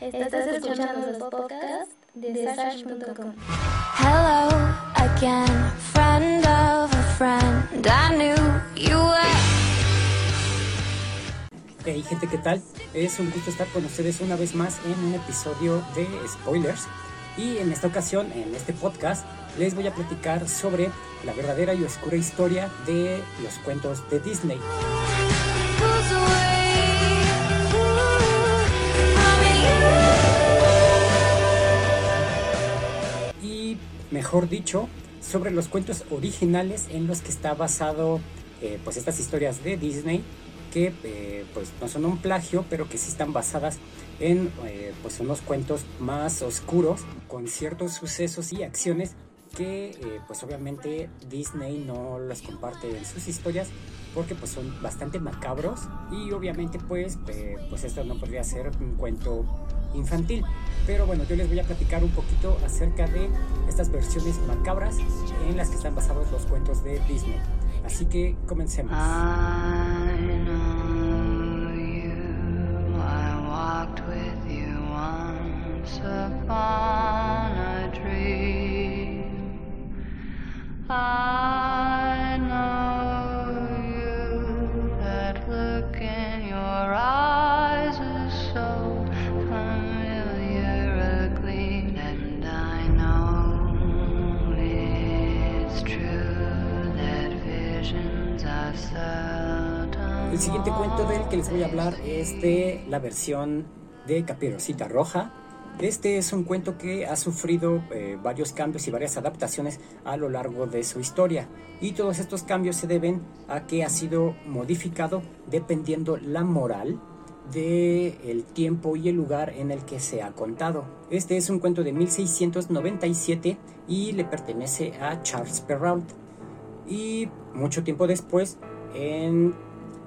Estás escuchando los podcasts de. Hello again, friend of a friend. I knew you were. Hey gente, ¿qué tal? Es un gusto estar con ustedes una vez más en un episodio de Spoilers. Y en esta ocasión, en este podcast, les voy a platicar sobre la verdadera y oscura historia de los cuentos de Disney. Mejor dicho sobre los cuentos originales en los que está basado eh, pues estas historias de Disney que eh, pues no son un plagio pero que sí están basadas en eh, pues unos cuentos más oscuros con ciertos sucesos y acciones que pues obviamente Disney no los comparte en sus historias porque pues son bastante macabros y obviamente pues pues esto no podría ser un cuento infantil. Pero bueno yo les voy a platicar un poquito acerca de estas versiones macabras en las que están basados los cuentos de Disney. Así que comencemos. I El siguiente cuento del que les voy a hablar es de la versión de Caperucita Roja. Este es un cuento que ha sufrido eh, varios cambios y varias adaptaciones a lo largo de su historia. Y todos estos cambios se deben a que ha sido modificado dependiendo la moral del el tiempo y el lugar en el que se ha contado. Este es un cuento de 1697 y le pertenece a Charles Perrault. Y mucho tiempo después, en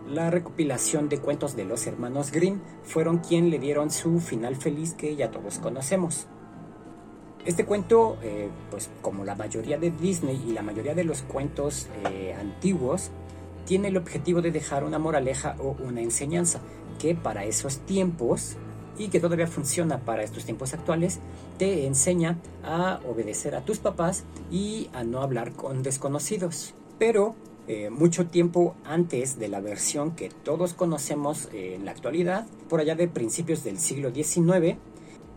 la recopilación de cuentos de los hermanos Grimm, fueron quien le dieron su final feliz que ya todos conocemos. Este cuento, eh, pues como la mayoría de Disney y la mayoría de los cuentos eh, antiguos, tiene el objetivo de dejar una moraleja o una enseñanza que para esos tiempos y que todavía funciona para estos tiempos actuales, te enseña a obedecer a tus papás y a no hablar con desconocidos. Pero eh, mucho tiempo antes de la versión que todos conocemos eh, en la actualidad, por allá de principios del siglo XIX,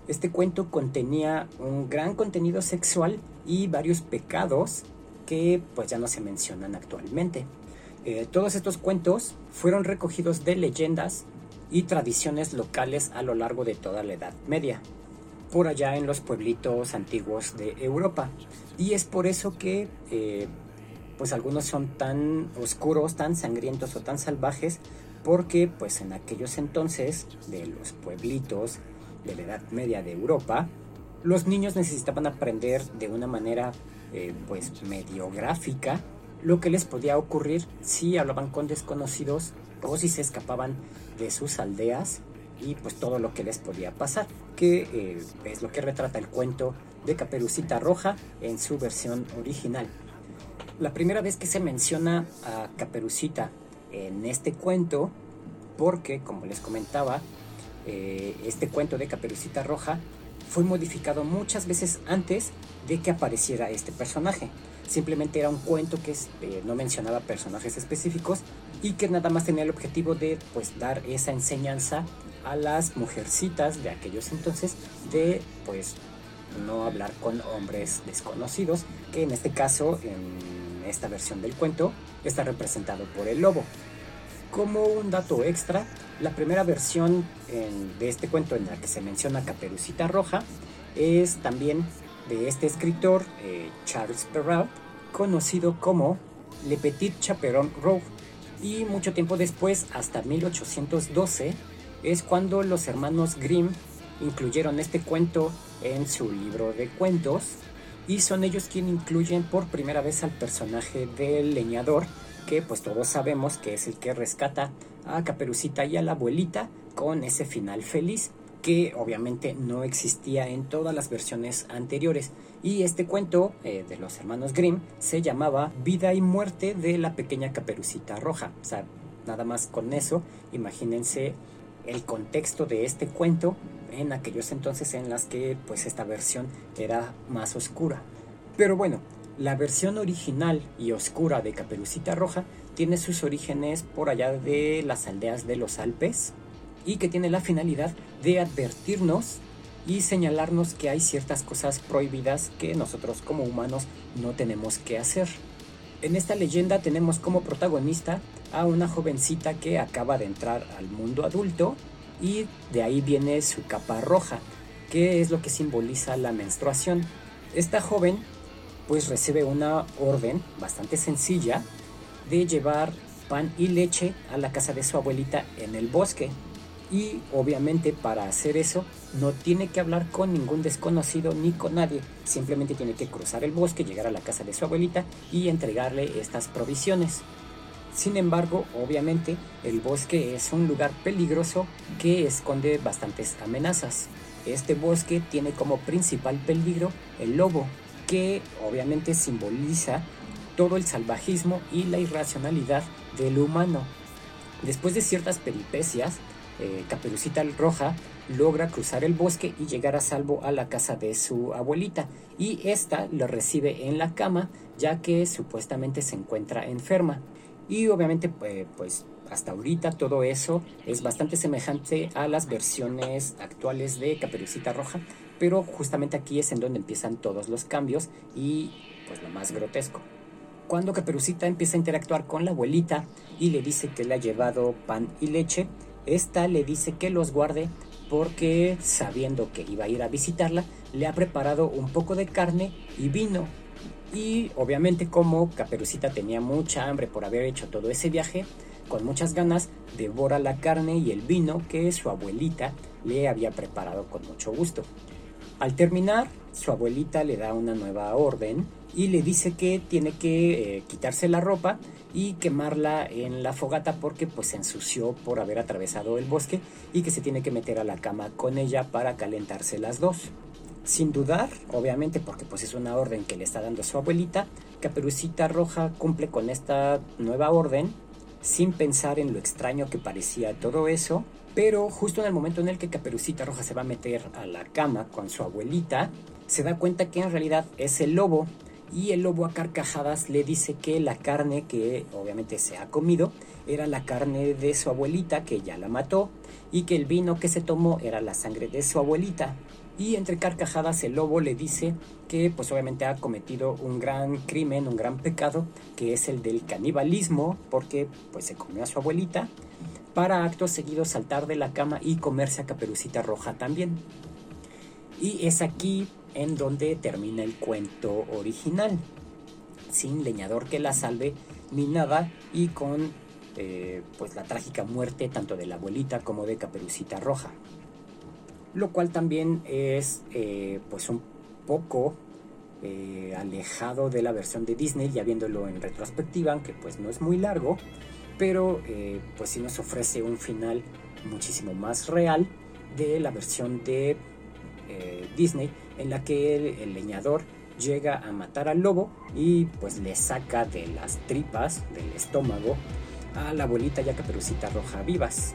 este cuento contenía un gran contenido sexual y varios pecados que pues ya no se mencionan actualmente. Eh, todos estos cuentos fueron recogidos de leyendas y tradiciones locales a lo largo de toda la Edad Media, por allá en los pueblitos antiguos de Europa. Y es por eso que eh, pues algunos son tan oscuros, tan sangrientos o tan salvajes, porque pues en aquellos entonces de los pueblitos de la Edad Media de Europa, los niños necesitaban aprender de una manera eh, pues medio gráfica lo que les podía ocurrir si hablaban con desconocidos o si se escapaban de sus aldeas y pues todo lo que les podía pasar, que eh, es lo que retrata el cuento de Caperucita Roja en su versión original. La primera vez que se menciona a Caperucita en este cuento, porque como les comentaba, eh, este cuento de Caperucita Roja fue modificado muchas veces antes de que apareciera este personaje. Simplemente era un cuento que eh, no mencionaba personajes específicos y que nada más tenía el objetivo de pues dar esa enseñanza a las mujercitas de aquellos entonces de pues no hablar con hombres desconocidos, que en este caso en esta versión del cuento está representado por el lobo. Como un dato extra, la primera versión de este cuento en la que se menciona Caperucita Roja es también de este escritor eh, Charles Perrault, conocido como Le Petit Chaperon Rogue. Y mucho tiempo después, hasta 1812, es cuando los hermanos Grimm incluyeron este cuento en su libro de cuentos y son ellos quienes incluyen por primera vez al personaje del leñador que pues todos sabemos que es el que rescata a Caperucita y a la abuelita con ese final feliz que obviamente no existía en todas las versiones anteriores. Y este cuento eh, de los hermanos Grimm se llamaba Vida y muerte de la pequeña Caperucita Roja. O sea, nada más con eso, imagínense el contexto de este cuento en aquellos entonces en las que pues esta versión era más oscura. Pero bueno, la versión original y oscura de Caperucita Roja tiene sus orígenes por allá de las aldeas de los Alpes y que tiene la finalidad de advertirnos y señalarnos que hay ciertas cosas prohibidas que nosotros como humanos no tenemos que hacer. En esta leyenda tenemos como protagonista a una jovencita que acaba de entrar al mundo adulto y de ahí viene su capa roja, que es lo que simboliza la menstruación. Esta joven pues recibe una orden bastante sencilla de llevar pan y leche a la casa de su abuelita en el bosque. Y obviamente para hacer eso no tiene que hablar con ningún desconocido ni con nadie. Simplemente tiene que cruzar el bosque, llegar a la casa de su abuelita y entregarle estas provisiones. Sin embargo, obviamente, el bosque es un lugar peligroso que esconde bastantes amenazas. Este bosque tiene como principal peligro el lobo, que obviamente simboliza todo el salvajismo y la irracionalidad del humano. Después de ciertas peripecias, eh, Caperucita Roja logra cruzar el bosque y llegar a salvo a la casa de su abuelita y esta lo recibe en la cama ya que supuestamente se encuentra enferma. Y obviamente pues hasta ahorita todo eso es bastante semejante a las versiones actuales de Caperucita Roja, pero justamente aquí es en donde empiezan todos los cambios y pues lo más grotesco. Cuando Caperucita empieza a interactuar con la abuelita y le dice que le ha llevado pan y leche, esta le dice que los guarde porque sabiendo que iba a ir a visitarla, le ha preparado un poco de carne y vino. Y obviamente como Caperucita tenía mucha hambre por haber hecho todo ese viaje, con muchas ganas devora la carne y el vino que su abuelita le había preparado con mucho gusto. Al terminar, su abuelita le da una nueva orden y le dice que tiene que eh, quitarse la ropa y quemarla en la fogata porque pues se ensució por haber atravesado el bosque y que se tiene que meter a la cama con ella para calentarse las dos. Sin dudar, obviamente porque pues es una orden que le está dando su abuelita, Caperucita Roja cumple con esta nueva orden sin pensar en lo extraño que parecía todo eso, pero justo en el momento en el que Caperucita Roja se va a meter a la cama con su abuelita, se da cuenta que en realidad es el lobo y el lobo a carcajadas le dice que la carne que obviamente se ha comido era la carne de su abuelita que ya la mató y que el vino que se tomó era la sangre de su abuelita y entre carcajadas el lobo le dice que pues obviamente ha cometido un gran crimen, un gran pecado, que es el del canibalismo, porque pues se comió a su abuelita, para actos seguidos saltar de la cama y comerse a Caperucita Roja también. Y es aquí en donde termina el cuento original, sin leñador que la salve ni nada y con eh, pues la trágica muerte tanto de la abuelita como de Caperucita Roja lo cual también es eh, pues un poco eh, alejado de la versión de Disney, ya viéndolo en retrospectiva, aunque pues no es muy largo, pero eh, pues sí nos ofrece un final muchísimo más real de la versión de Disney, en la que el, el leñador llega a matar al lobo y pues le saca de las tripas, del estómago, a la abuelita ya caperucita roja vivas.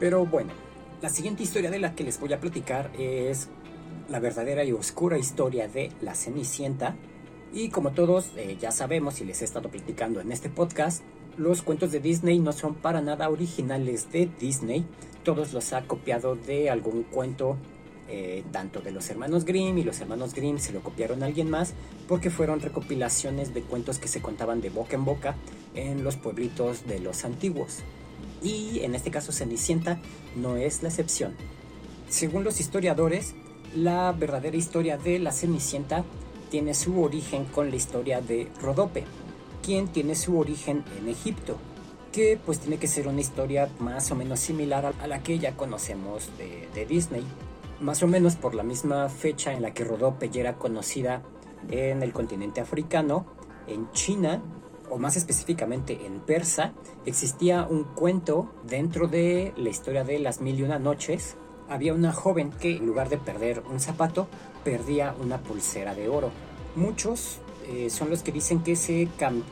Pero bueno, la siguiente historia de la que les voy a platicar es la verdadera y oscura historia de la Cenicienta, Y como todos eh, ya sabemos y les he estado platicando en este podcast, los cuentos de Disney no son para nada originales de Disney. Todos los ha copiado de algún cuento, eh, tanto de los hermanos Grimm y los hermanos Grimm se lo copiaron a alguien más porque fueron recopilaciones de cuentos que se contaban de boca en boca en los pueblitos de los antiguos. Y en este caso Cenicienta no es la excepción. Según los historiadores, la verdadera historia de la Cenicienta tiene su origen con la historia de Rodope, quien tiene su origen en Egipto, que pues tiene que ser una historia más o menos similar a la que ya conocemos de, de Disney, más o menos por la misma fecha en la que Rodope ya era conocida en el continente africano, en China, o más específicamente en persa, existía un cuento dentro de la historia de las mil y una noches. Había una joven que en lugar de perder un zapato, perdía una pulsera de oro. Muchos eh, son los que dicen que se,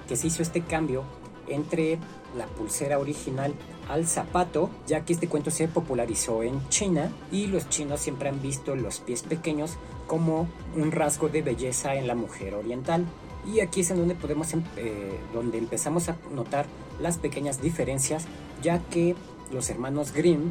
que se hizo este cambio entre la pulsera original al zapato, ya que este cuento se popularizó en China y los chinos siempre han visto los pies pequeños como un rasgo de belleza en la mujer oriental. Y aquí es en donde podemos em, eh, donde empezamos a notar las pequeñas diferencias, ya que los hermanos Grimm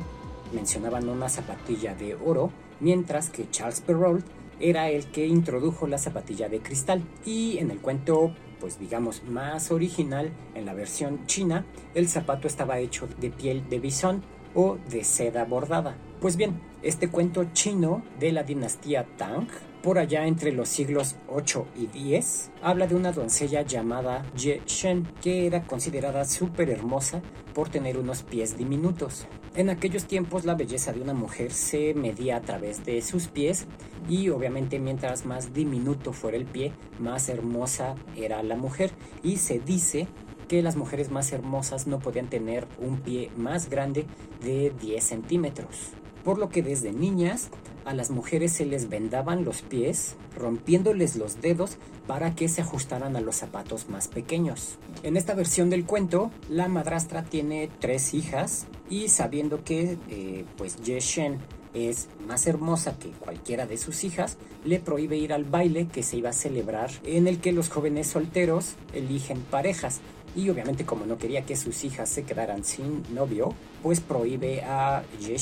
mencionaban una zapatilla de oro, mientras que Charles Perrault era el que introdujo la zapatilla de cristal. Y en el cuento, pues digamos, más original, en la versión china, el zapato estaba hecho de piel de bisón o de seda bordada. Pues bien, este cuento chino de la dinastía Tang por allá entre los siglos 8 y 10, habla de una doncella llamada Ye Shen, que era considerada súper hermosa por tener unos pies diminutos. En aquellos tiempos la belleza de una mujer se medía a través de sus pies y obviamente mientras más diminuto fuera el pie, más hermosa era la mujer y se dice que las mujeres más hermosas no podían tener un pie más grande de 10 centímetros. Por lo que desde niñas a las mujeres se les vendaban los pies, rompiéndoles los dedos para que se ajustaran a los zapatos más pequeños. En esta versión del cuento, la madrastra tiene tres hijas y sabiendo que eh, pues Ye es más hermosa que cualquiera de sus hijas, le prohíbe ir al baile que se iba a celebrar en el que los jóvenes solteros eligen parejas. Y obviamente como no quería que sus hijas se quedaran sin novio, pues prohíbe a Ye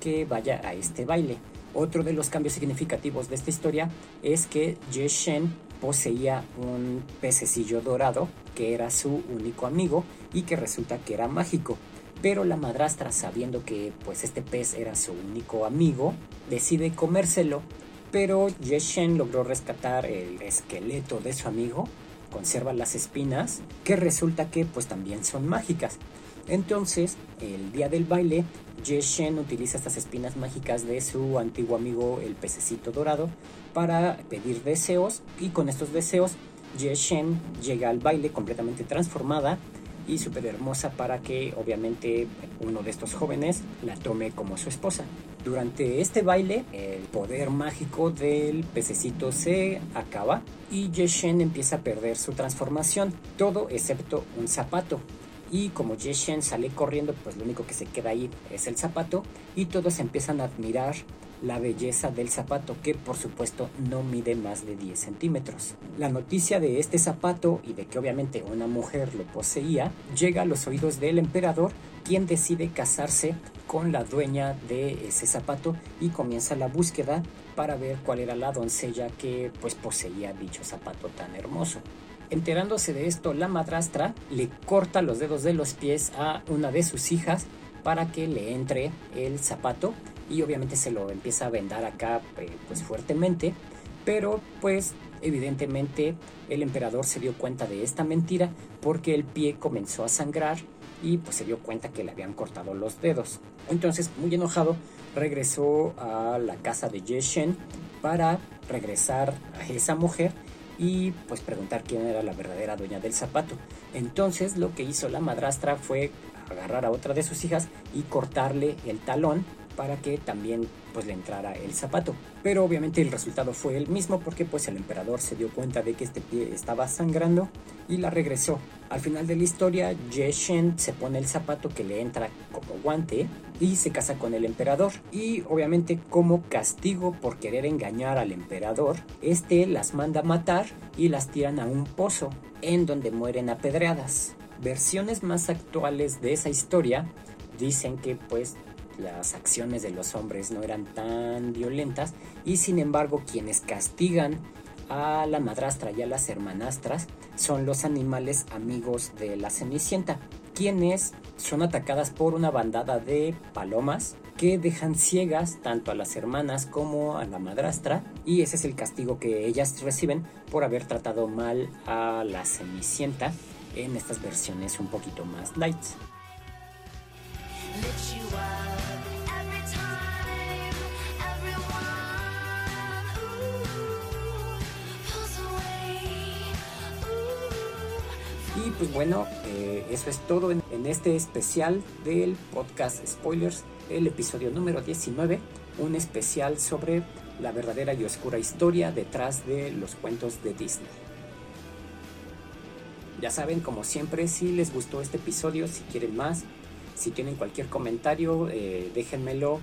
que vaya a este baile. Otro de los cambios significativos de esta historia es que Ye Shen poseía un pececillo dorado que era su único amigo y que resulta que era mágico. Pero la madrastra, sabiendo que pues este pez era su único amigo, decide comérselo. Pero Ye Shen logró rescatar el esqueleto de su amigo, conserva las espinas, que resulta que pues también son mágicas. Entonces, el día del baile, Ye Shen utiliza estas espinas mágicas de su antiguo amigo el pececito dorado para pedir deseos y con estos deseos Ye Shen llega al baile completamente transformada y súper hermosa para que obviamente uno de estos jóvenes la tome como su esposa. Durante este baile el poder mágico del pececito se acaba y Ye Shen empieza a perder su transformación, todo excepto un zapato y como Shen sale corriendo, pues lo único que se queda ahí es el zapato y todos empiezan a admirar la belleza del zapato que por supuesto no mide más de 10 centímetros. La noticia de este zapato y de que obviamente una mujer lo poseía llega a los oídos del emperador quien decide casarse con la dueña de ese zapato y comienza la búsqueda para ver cuál era la doncella que pues poseía dicho zapato tan hermoso. Enterándose de esto, la madrastra le corta los dedos de los pies a una de sus hijas para que le entre el zapato y obviamente se lo empieza a vendar acá eh, pues fuertemente, pero pues evidentemente el emperador se dio cuenta de esta mentira porque el pie comenzó a sangrar y pues se dio cuenta que le habían cortado los dedos. Entonces, muy enojado, regresó a la casa de Yeshen para regresar a esa mujer y pues preguntar quién era la verdadera dueña del zapato. Entonces lo que hizo la madrastra fue agarrar a otra de sus hijas y cortarle el talón para que también pues le entrara el zapato. Pero obviamente el resultado fue el mismo porque pues el emperador se dio cuenta de que este pie estaba sangrando y la regresó Al final de la historia, Ye Shen se pone el zapato que le entra como guante y se casa con el emperador. Y obviamente como castigo por querer engañar al emperador, este las manda a matar y las tiran a un pozo, en donde mueren apedreadas. Versiones más actuales de esa historia dicen que pues las acciones de los hombres no eran tan violentas y sin embargo quienes castigan a la madrastra y a las hermanastras son los animales amigos de la Cenicienta, quienes son atacadas por una bandada de palomas que dejan ciegas tanto a las hermanas como a la madrastra y ese es el castigo que ellas reciben por haber tratado mal a la Cenicienta en estas versiones un poquito más light. Pues bueno, eh, eso es todo en, este especial del podcast Spoilers, el episodio número 19, un especial sobre la verdadera y oscura historia detrás de los cuentos de Disney. Ya saben, como siempre, si les gustó este episodio, si quieren más, si tienen cualquier comentario, eh, déjenmelo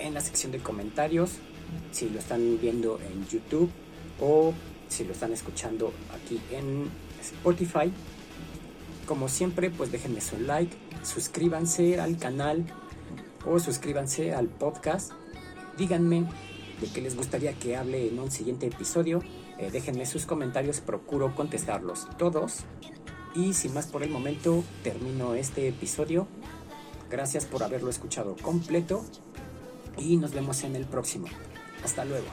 en la sección de comentarios, si lo están viendo en YouTube o si lo están escuchando aquí en Spotify. Como siempre, pues déjenme su like, suscríbanse al canal o suscríbanse al podcast. Díganme de qué les gustaría que hable en un siguiente episodio. Eh, déjenme sus comentarios, procuro contestarlos todos. Y sin más por el momento, termino este episodio. Gracias por haberlo escuchado completo y nos vemos en el próximo. Hasta luego.